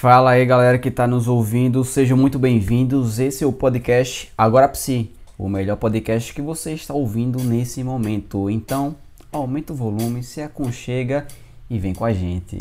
Fala aí galera que está nos ouvindo, sejam muito bem-vindos. Esse é o podcast Agora Psi, o melhor podcast que você está ouvindo nesse momento. Então, aumenta o volume, se aconchega e vem com a gente.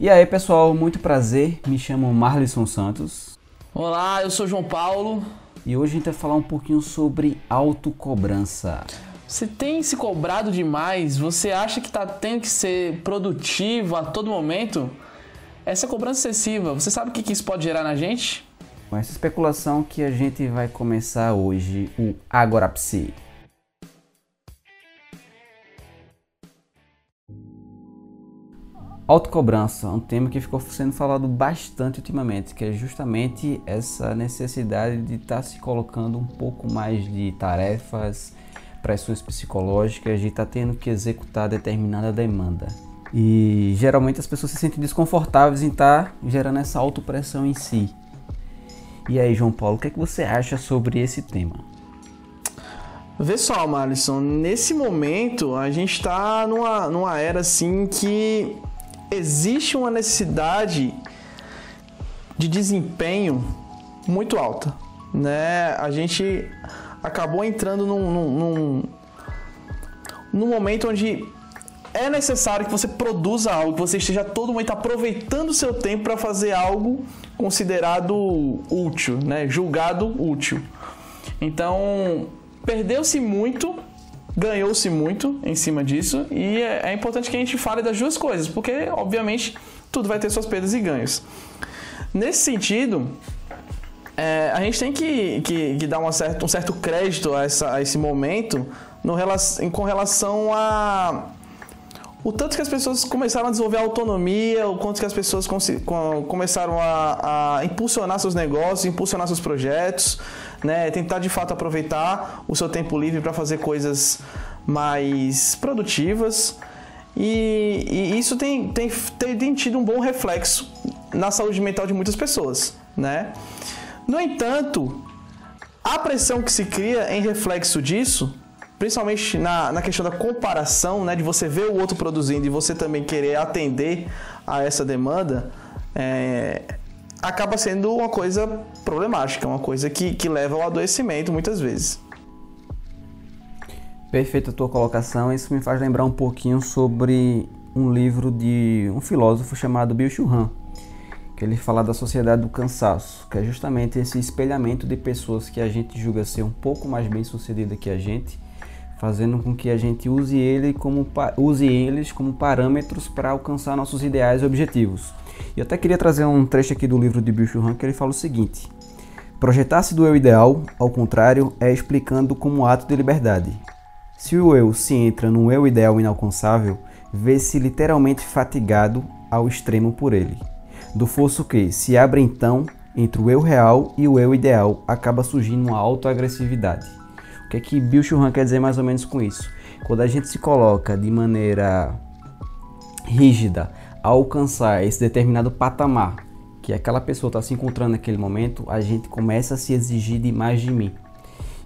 E aí pessoal, muito prazer, me chamo Marlisson Santos. Olá, eu sou João Paulo. E hoje a gente vai falar um pouquinho sobre autocobrança. Você tem se cobrado demais? Você acha que está tendo que ser produtivo a todo momento? Essa cobrança excessiva, você sabe o que isso pode gerar na gente? Com essa especulação que a gente vai começar hoje, o Agora Autocobrança, um tema que ficou sendo falado bastante ultimamente, que é justamente essa necessidade de estar tá se colocando um pouco mais de tarefas, pressões psicológicas, de estar tá tendo que executar determinada demanda. E geralmente as pessoas se sentem desconfortáveis em estar tá gerando essa autopressão em si. E aí, João Paulo, o que, é que você acha sobre esse tema? Vê só, Malisson, nesse momento a gente está numa, numa era assim que existe uma necessidade de desempenho muito alta, né? A gente acabou entrando num, num, num, num momento onde é necessário que você produza algo, que você esteja todo momento aproveitando o seu tempo para fazer algo considerado útil, né? Julgado útil. Então, perdeu-se muito ganhou-se muito em cima disso e é, é, importante que a gente fale das duas coisas, porque obviamente tudo vai ter suas perdas e ganhos. Nesse sentido, é, a gente tem que, que, que dar uma certa, um certo crédito a, essa, a esse momento no, com relação a o tanto que as pessoas começaram a desenvolver autonomia, o quanto que as pessoas começaram a, a impulsionar seus negócios, impulsionar seus projetos, né? Tentar de fato aproveitar o seu tempo livre para fazer coisas mais produtivas. E, e isso tem, tem, tem, tido um bom reflexo na saúde mental de muitas pessoas, né? No entanto, a pressão que se cria em reflexo disso principalmente na, na questão da comparação, né, de você ver o outro produzindo e você também querer atender a essa demanda, é, acaba sendo uma coisa problemática, uma coisa que, que leva ao adoecimento muitas vezes. Perfeita a tua colocação, isso me faz lembrar um pouquinho sobre um livro de um filósofo chamado Bill Churran, que ele fala da sociedade do cansaço, que é justamente esse espelhamento de pessoas que a gente julga ser um pouco mais bem sucedida que a gente fazendo com que a gente use, ele como, use eles como parâmetros para alcançar nossos ideais e objetivos. E até queria trazer um trecho aqui do livro de Bill Churran que ele fala o seguinte: Projetar-se do eu ideal, ao contrário, é explicando como ato de liberdade. Se o eu se entra num eu ideal inalcançável, vê-se literalmente fatigado ao extremo por ele. Do fosso que se abre então entre o eu real e o eu ideal, acaba surgindo uma autoagressividade. O que é que Bill Churran quer dizer mais ou menos com isso? Quando a gente se coloca de maneira rígida alcançar esse determinado patamar que aquela pessoa está se encontrando naquele momento, a gente começa a se exigir demais de mim.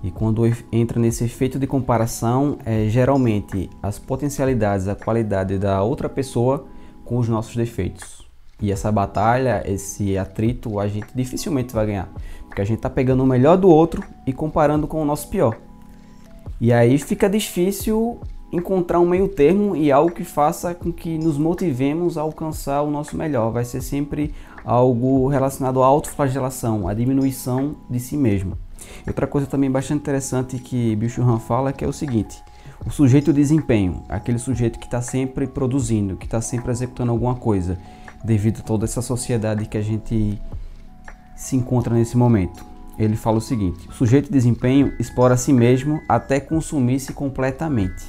E quando entra nesse efeito de comparação, é geralmente as potencialidades, a qualidade da outra pessoa com os nossos defeitos. E essa batalha, esse atrito, a gente dificilmente vai ganhar, porque a gente está pegando o melhor do outro e comparando com o nosso pior. E aí fica difícil encontrar um meio termo e algo que faça com que nos motivemos a alcançar o nosso melhor. Vai ser sempre algo relacionado à autoflagelação, à diminuição de si mesmo. Outra coisa também bastante interessante que Bill fala é que é o seguinte: o sujeito de desempenho, aquele sujeito que está sempre produzindo, que está sempre executando alguma coisa, devido a toda essa sociedade que a gente se encontra nesse momento ele fala o seguinte: o sujeito de desempenho explora a si mesmo até consumir-se completamente,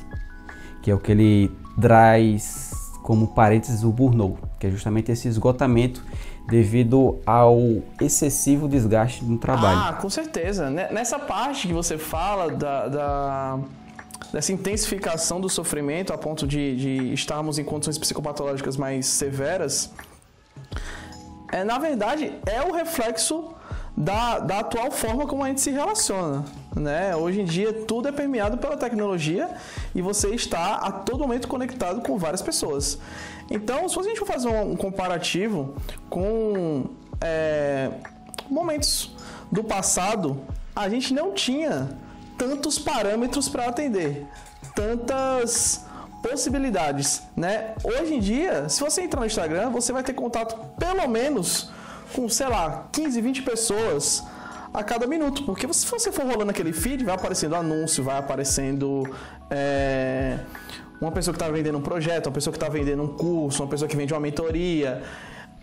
que é o que ele traz como parênteses o burnout, que é justamente esse esgotamento devido ao excessivo desgaste no trabalho. Ah, com certeza. Nessa parte que você fala da, da dessa intensificação do sofrimento a ponto de, de estarmos em condições psicopatológicas mais severas, é, na verdade é o reflexo da, da atual forma como a gente se relaciona. Né? Hoje em dia tudo é permeado pela tecnologia e você está a todo momento conectado com várias pessoas. Então, se a gente for fazer um comparativo com é, momentos do passado, a gente não tinha tantos parâmetros para atender, tantas possibilidades, né? Hoje em dia, se você entrar no Instagram, você vai ter contato pelo menos com, sei lá, 15, 20 pessoas a cada minuto. Porque se você for rolando aquele feed, vai aparecendo anúncio, vai aparecendo é, uma pessoa que está vendendo um projeto, uma pessoa que está vendendo um curso, uma pessoa que vende uma mentoria.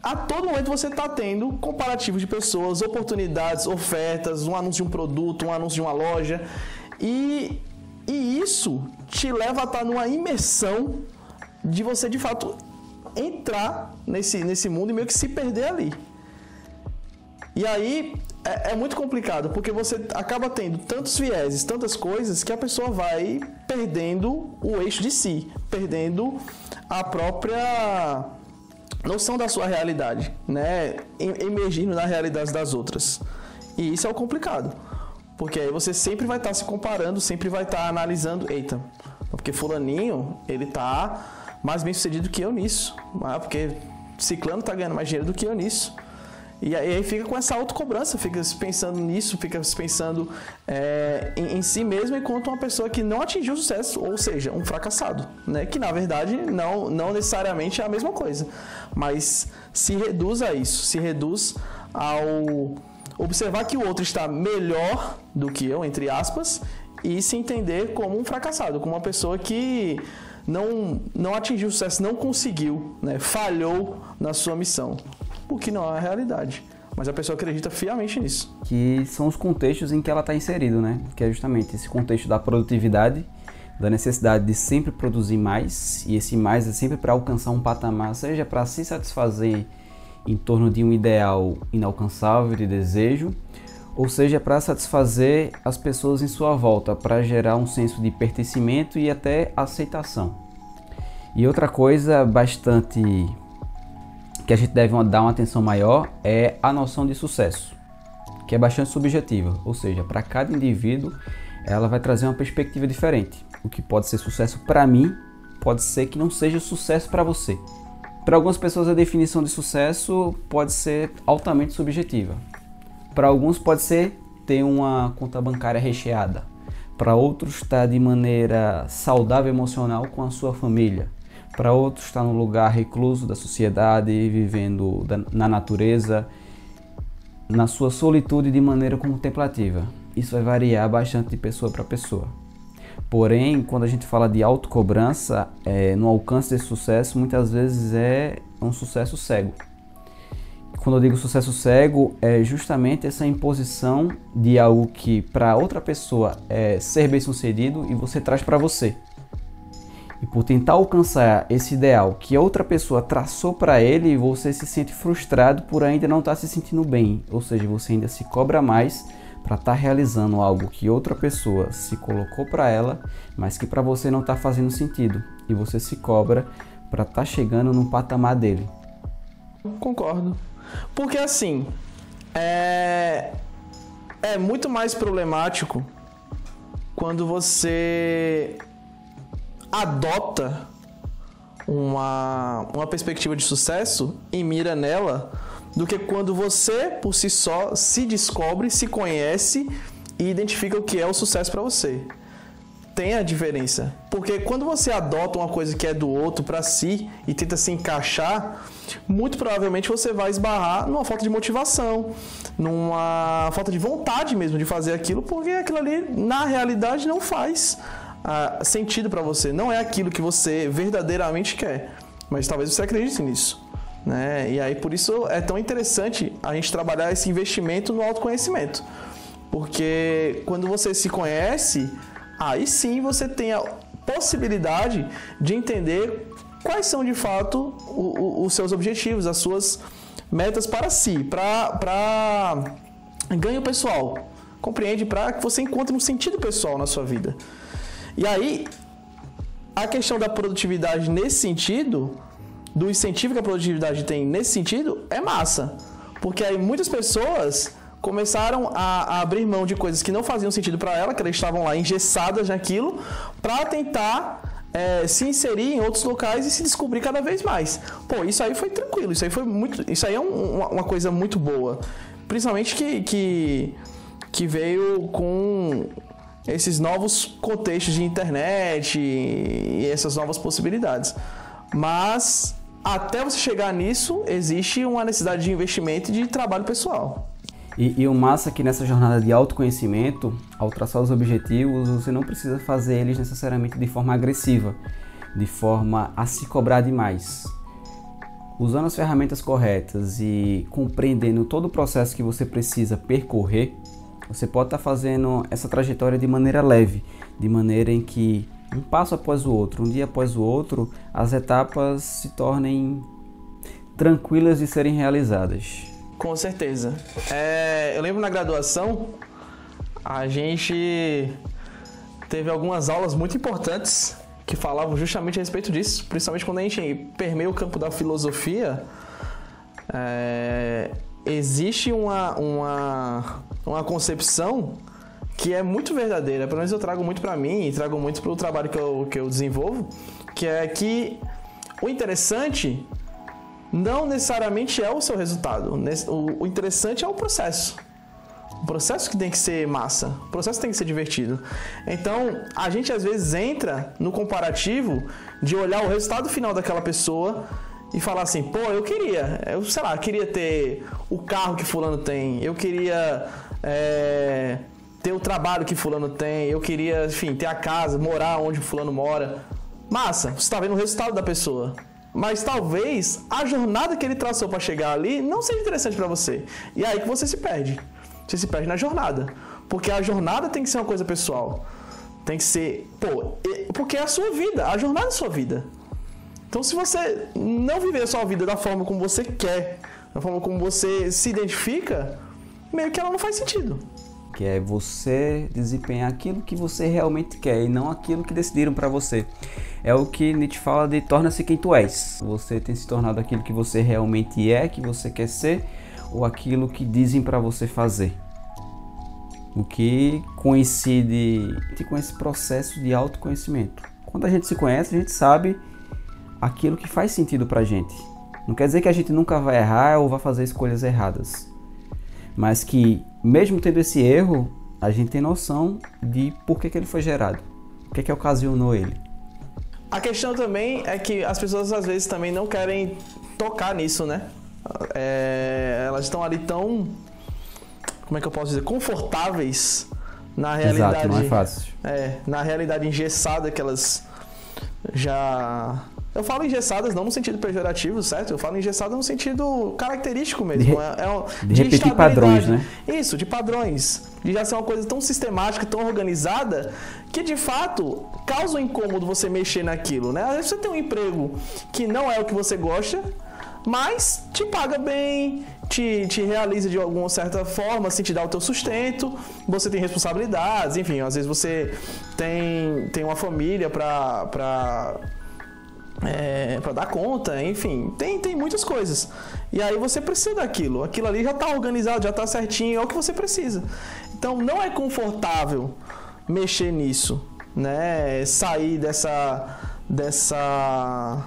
A todo momento você está tendo comparativos de pessoas, oportunidades, ofertas, um anúncio de um produto, um anúncio de uma loja. E, e isso te leva a estar tá numa imersão de você de fato entrar nesse, nesse mundo e meio que se perder ali. E aí é, é, muito complicado, porque você acaba tendo tantos vieses, tantas coisas, que a pessoa vai perdendo o eixo de si, perdendo a própria noção da sua realidade, né? Emergindo na realidade das outras. E isso é o complicado. Porque aí você sempre vai estar tá se comparando, sempre vai estar tá analisando, eita, porque fulaninho, ele tá mais bem sucedido que eu nisso. Ah, porque ciclano tá ganhando mais dinheiro do que eu nisso. E aí fica com essa autocobrança, fica pensando nisso, fica pensando é, em, em, si mesmo enquanto uma pessoa que não atingiu sucesso, ou seja, um fracassado, né? Que na verdade não, não necessariamente é a mesma coisa, mas se reduz a isso, se reduz ao observar que o outro está melhor do que eu, entre aspas, e se entender como um fracassado, como uma pessoa que não, não atingiu sucesso, não conseguiu, né? falhou na sua missão o que não é a realidade. Mas a pessoa acredita fielmente nisso. Que são os contextos em que ela está inserido, né? Que é justamente esse contexto da produtividade, da necessidade de sempre produzir mais, e esse mais é sempre para alcançar um patamar, seja para se satisfazer em torno de um ideal inalcançável de desejo, ou seja, para satisfazer as pessoas em sua volta, para gerar um senso de pertencimento e até aceitação. E outra coisa bastante que a gente deve dar uma atenção maior é a noção de sucesso, que é bastante subjetiva, ou seja, para cada indivíduo ela vai trazer uma perspectiva diferente. O que pode ser sucesso para mim pode ser que não seja sucesso para você. Para algumas pessoas a definição de sucesso pode ser altamente subjetiva. Para alguns pode ser ter uma conta bancária recheada. Para outros estar de maneira saudável emocional com a sua família para outros está num lugar recluso da sociedade, vivendo na natureza, na sua solitude de maneira contemplativa. Isso vai variar bastante de pessoa para pessoa. Porém, quando a gente fala de autocobrança, é, no alcance desse sucesso, muitas vezes é um sucesso cego. Quando eu digo sucesso cego, é justamente essa imposição de algo que para outra pessoa é ser bem sucedido e você traz para você. Por tentar alcançar esse ideal que outra pessoa traçou para ele, você se sente frustrado por ainda não estar tá se sentindo bem, ou seja, você ainda se cobra mais para estar tá realizando algo que outra pessoa se colocou para ela, mas que para você não está fazendo sentido, e você se cobra para estar tá chegando no patamar dele. Concordo. Porque assim, é é muito mais problemático quando você adota uma, uma perspectiva de sucesso e mira nela do que quando você, por si só, se descobre, se conhece e identifica o que é o sucesso para você. Tem a diferença. Porque quando você adota uma coisa que é do outro para si e tenta se encaixar, muito provavelmente você vai esbarrar numa falta de motivação, numa falta de vontade mesmo de fazer aquilo, porque aquilo ali na realidade não faz ah, sentido para você, não é aquilo que você verdadeiramente quer, mas talvez você acredite nisso. Né? E aí por isso é tão interessante a gente trabalhar esse investimento no autoconhecimento. Porque quando você se conhece, aí sim você tem a possibilidade de entender quais são de fato o, o, os seus objetivos, as suas metas para si, para ganho pessoal. Compreende? Para que você encontre um sentido pessoal na sua vida. E aí, a questão da produtividade nesse sentido, do incentivo que a produtividade tem nesse sentido, é massa. Porque aí muitas pessoas começaram a, a, abrir mão de coisas que não faziam sentido para ela, que elas estavam lá engessadas naquilo, para tentar é, se inserir em outros locais e se descobrir cada vez mais. Pô, isso aí foi tranquilo, isso aí foi muito, isso aí é um, uma, uma, coisa muito boa, principalmente que, que que veio com esses novos contextos de internet e essas novas possibilidades. Mas até você chegar nisso, existe uma necessidade de investimento e de trabalho pessoal. E, e o massa é que nessa jornada de autoconhecimento, ao traçar os objetivos, você não precisa fazer eles necessariamente de forma agressiva, de forma a se cobrar demais. Usando as ferramentas corretas e compreendendo todo o processo que você precisa percorrer, você pode estar tá fazendo essa trajetória de maneira leve, de maneira em que um passo após o outro, um dia após o outro, as etapas se tornem tranquilas de serem realizadas. Com certeza. É, eu lembro na graduação, a gente teve algumas aulas muito importantes que falavam justamente a respeito disso, principalmente quando a gente permeia o campo da filosofia. É, existe uma, uma, uma concepção que é muito verdadeira, pelo menos eu trago muito para mim e trago muito para o trabalho que eu, que eu desenvolvo, que é que o interessante não necessariamente é o seu resultado, o interessante é o processo. O processo que tem que ser massa, o processo tem que ser divertido. Então, a gente às vezes entra no comparativo de olhar o resultado final daquela pessoa e falar assim, pô, eu queria, eu sei lá, queria ter o carro que fulano tem, eu queria é, ter o trabalho que fulano tem, eu queria, enfim, ter a casa, morar onde fulano mora. Massa, você está vendo o resultado da pessoa. Mas talvez a jornada que ele traçou para chegar ali não seja interessante para você. E é aí que você se perde. Você se perde na jornada. Porque a jornada tem que ser uma coisa pessoal. Tem que ser, pô, porque é a sua vida, a jornada é a sua vida. Então, se você não viver a sua vida da forma como você quer, da forma como você se identifica, meio que ela não faz sentido. Que é você desempenhar aquilo que você realmente quer e não aquilo que decidiram para você. É o que Nietzsche fala de torna-se quem tu és. Você tem se tornado aquilo que você realmente é, que você quer ser, ou aquilo que dizem para você fazer. O que coincide com esse processo de autoconhecimento. Quando a gente se conhece, a gente sabe aquilo que faz sentido pra gente. Não quer dizer que a gente nunca vai errar ou vai fazer escolhas erradas. Mas que, mesmo tendo esse erro, a gente tem noção de por que, que ele foi gerado. O que, que ocasionou ele. A questão também é que as pessoas às vezes também não querem tocar nisso, né? É, elas estão ali tão. Como é que eu posso dizer? Confortáveis na realidade. Exato, não é fácil. É, na realidade engessada que elas já eu falo engessadas não no sentido pejorativo, certo? Eu falo engessada no sentido característico mesmo. De, é, é, de, de repetir padrões, né? Isso, de padrões. De já ser uma coisa tão sistemática, tão organizada, que de fato causa um incômodo você mexer naquilo, né? Às vezes você tem um emprego que não é o que você gosta, mas te paga bem, te, te realiza de alguma certa forma, assim, te dá o teu sustento, você tem responsabilidades, enfim, às vezes você tem, tem uma família para é, para dar conta, enfim, tem, tem muitas coisas. E aí você precisa daquilo. Aquilo ali já está organizado, já está certinho, é o que você precisa. Então não é confortável mexer nisso, né? Sair dessa dessa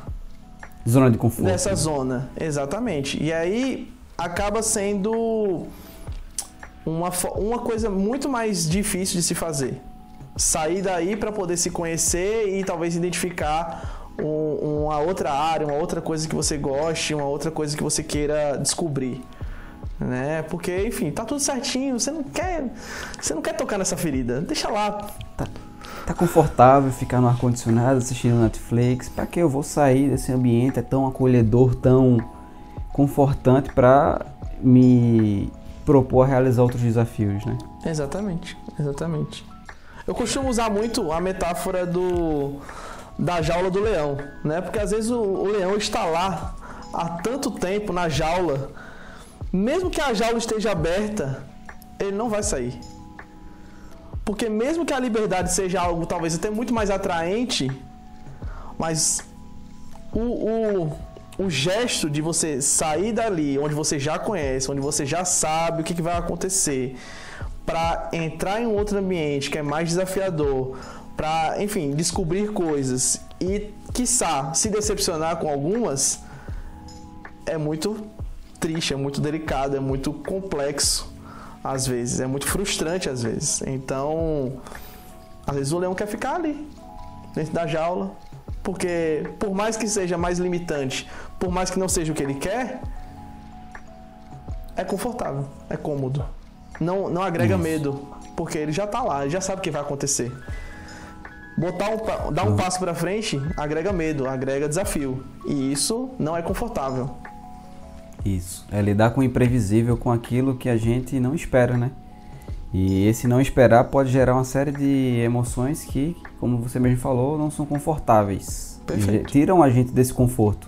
zona de conforto. Dessa zona, exatamente. E aí acaba sendo uma, uma coisa muito mais difícil de se fazer. Sair daí para poder se conhecer e talvez identificar um, uma outra área, uma outra coisa que você goste, uma outra coisa que você queira descobrir. Né? Porque, enfim, tá tudo certinho, você não quer, você não quer tocar nessa ferida. Deixa lá. Tá, tá confortável ficar no ar condicionado assistindo Netflix. Para que eu vou sair desse ambiente é tão acolhedor, tão confortante para me propor a realizar outros desafios, né? Exatamente, exatamente. Eu costumo usar muito a metáfora do da jaula do leão, né? Porque às vezes o, o leão está lá há tanto tempo na jaula, mesmo que a jaula esteja aberta, ele não vai sair. Porque mesmo que a liberdade seja algo talvez até muito mais atraente, mas o, o, o gesto de você sair dali, onde você já conhece, onde você já sabe o que, que vai acontecer, para entrar em um outro ambiente que é mais desafiador, para, enfim, descobrir coisas e, quiçá, se decepcionar com algumas, é muito triste, é muito delicado, é muito complexo às vezes, é muito frustrante às vezes. Então, às vezes o leão quer ficar ali, dentro da jaula, porque por mais que seja mais limitante, por mais que não seja o que ele quer, é confortável, é cômodo. Não, não agrega Isso. medo, porque ele já tá lá, ele já sabe o que vai acontecer. Botar um, dar um passo para frente agrega medo, agrega desafio. E isso não é confortável. Isso. É lidar com o imprevisível, com aquilo que a gente não espera, né? E esse não esperar pode gerar uma série de emoções que, como você mesmo falou, não são confortáveis. Perfeito. Tiram a gente desse conforto.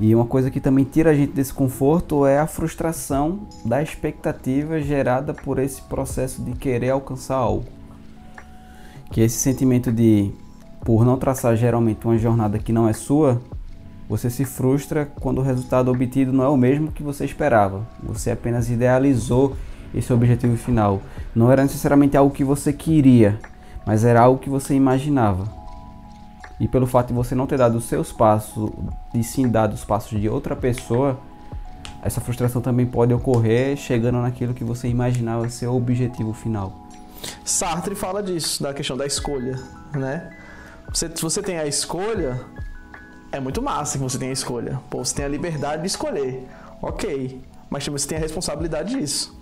E uma coisa que também tira a gente desse conforto é a frustração da expectativa gerada por esse processo de querer alcançar algo. Que esse sentimento de, por não traçar geralmente uma jornada que não é sua, você se frustra quando o resultado obtido não é o mesmo que você esperava. Você apenas idealizou esse objetivo final. Não era necessariamente algo que você queria, mas era algo que você imaginava. E pelo fato de você não ter dado os seus passos e sim dado os passos de outra pessoa, essa frustração também pode ocorrer chegando naquilo que você imaginava ser o objetivo final. Sartre fala disso, da questão da escolha, né? Você, se você tem a escolha, é muito massa que você tem a escolha. Pô, você tem a liberdade de escolher. Ok. Mas também você tem a responsabilidade disso.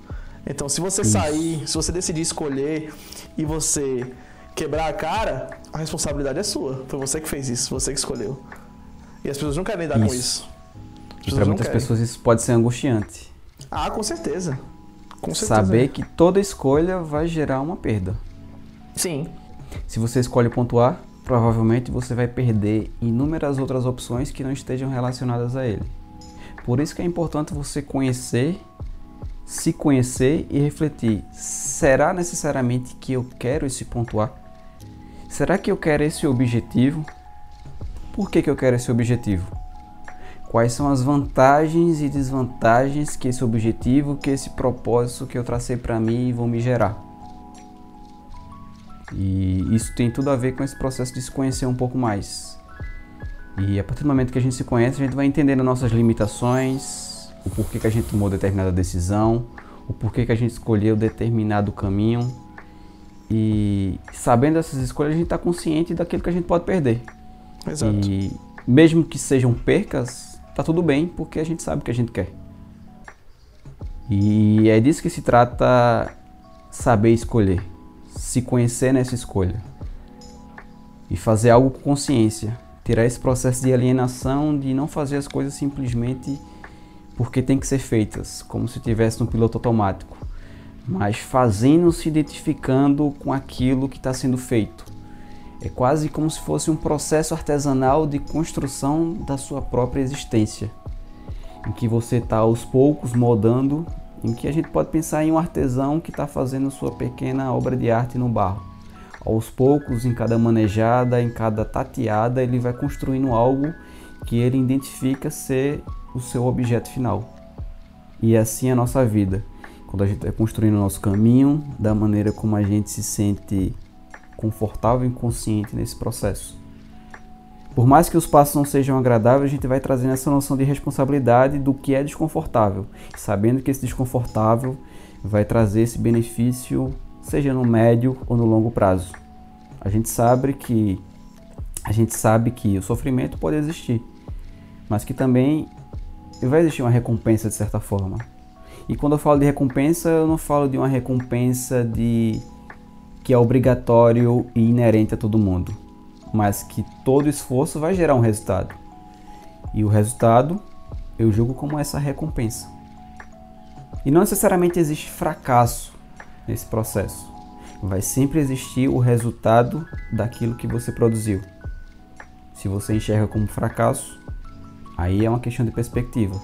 Então, se você Isso. sair, se você decidir escolher e você quebrar a cara, a responsabilidade é sua. Foi você que fez isso, você que escolheu. E as pessoas não querem lidar isso. com isso. Para muitas pessoas isso pode ser angustiante. Ah, com certeza. Com certeza. Saber que toda escolha vai gerar uma perda. Sim. Se você escolhe pontuar, provavelmente você vai perder inúmeras outras opções que não estejam relacionadas a ele. Por isso que é importante você conhecer, se conhecer e refletir: será necessariamente que eu quero esse ponto A? Será que eu quero esse objetivo? Por que, que eu quero esse objetivo? Quais são as vantagens e desvantagens que esse objetivo, que esse propósito que eu tracei para mim vão me gerar? E isso tem tudo a ver com esse processo de se conhecer um pouco mais. E a partir do momento que a gente se conhece, a gente vai entendendo nossas limitações, o porquê que a gente tomou determinada decisão, o porquê que a gente escolheu determinado caminho. E sabendo essas escolhas, a gente está consciente daquilo que a gente pode perder. Exato. E mesmo que sejam percas, tá tudo bem, porque a gente sabe o que a gente quer. E é disso que se trata saber escolher se conhecer nessa escolha e fazer algo com consciência, tirar esse processo de alienação de não fazer as coisas simplesmente porque tem que ser feitas, como se tivesse no piloto automático, mas fazendo se identificando com aquilo que está sendo feito. É quase como se fosse um processo artesanal de construção da sua própria existência, em que você está aos poucos moldando em que a gente pode pensar em um artesão que está fazendo sua pequena obra de arte no barro. Aos poucos, em cada manejada, em cada tateada, ele vai construindo algo que ele identifica ser o seu objeto final. E é assim a nossa vida. Quando a gente vai construindo o nosso caminho, da maneira como a gente se sente confortável e consciente nesse processo. Por mais que os passos não sejam agradáveis, a gente vai trazendo essa noção de responsabilidade do que é desconfortável, sabendo que esse desconfortável vai trazer esse benefício, seja no médio ou no longo prazo. A gente sabe que a gente sabe que o sofrimento pode existir, mas que também vai existir uma recompensa de certa forma. E quando eu falo de recompensa, eu não falo de uma recompensa de que é obrigatório e inerente a todo mundo mas que todo esforço vai gerar um resultado. E o resultado eu julgo como essa recompensa. E não necessariamente existe fracasso nesse processo. Vai sempre existir o resultado daquilo que você produziu. Se você enxerga como fracasso, aí é uma questão de perspectiva.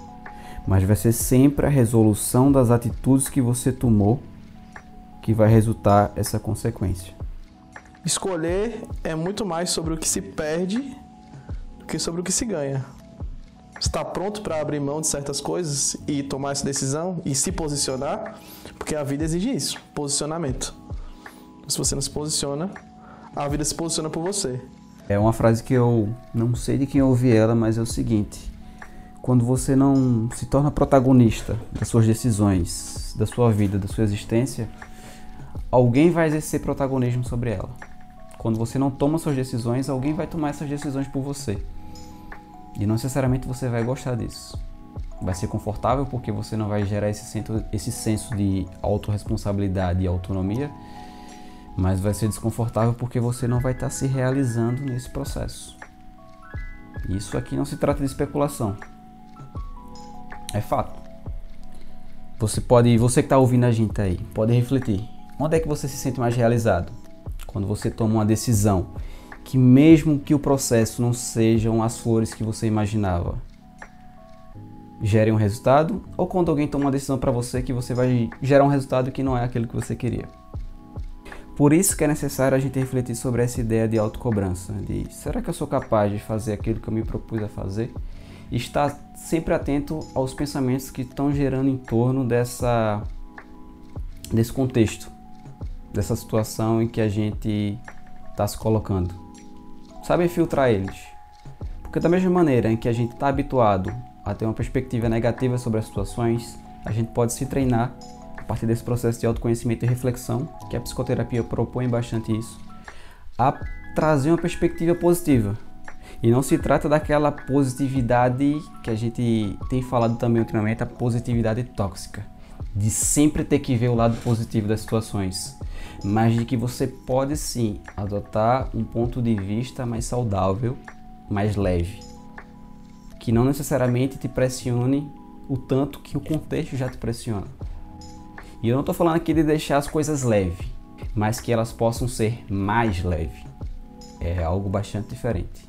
Mas vai ser sempre a resolução das atitudes que você tomou que vai resultar essa consequência. Escolher é muito mais sobre o que se perde do que sobre o que se ganha. está pronto para abrir mão de certas coisas e tomar essa decisão e se posicionar? Porque a vida exige isso, posicionamento. Se você não se posiciona, a vida se posiciona por você. É uma frase que eu não sei de quem ouvi ela, mas é o seguinte: quando você não se torna protagonista das suas decisões, da sua vida, da sua existência, alguém vai exercer protagonismo sobre ela. Quando você não toma suas decisões, alguém vai tomar essas decisões por você. E não necessariamente você vai gostar disso. Vai ser confortável porque você não vai gerar esse senso, esse senso de autorresponsabilidade e autonomia, mas vai ser desconfortável porque você não vai estar se realizando nesse processo. Isso aqui não se trata de especulação. É fato. Você pode, você que está ouvindo a gente aí, pode refletir. Onde é que você se sente mais realizado? Quando você toma uma decisão que mesmo que o processo não sejam as flores que você imaginava, gere um resultado, ou quando alguém toma uma decisão para você que você vai gerar um resultado que não é aquilo que você queria. Por isso que é necessário a gente refletir sobre essa ideia de autocobrança, de será que eu sou capaz de fazer aquilo que eu me propus a fazer? E estar sempre atento aos pensamentos que estão gerando em torno dessa desse contexto, dessa situação em que a gente está se colocando saber filtrar eles. Porque da mesma maneira em que a gente está habituado a ter uma perspectiva negativa sobre as situações, a gente pode se treinar a partir desse processo de autoconhecimento e reflexão, que a psicoterapia propõe bastante isso, a trazer uma perspectiva positiva. E não se trata daquela positividade que a gente tem falado também ultimamente, a positividade tóxica, de sempre ter que ver o lado positivo das situações mas de que você pode sim adotar um ponto de vista mais saudável, mais leve, que não necessariamente te pressione o tanto que o contexto já te pressiona. E eu não estou falando aqui de deixar as coisas leves, mas que elas possam ser mais leves. É algo bastante diferente.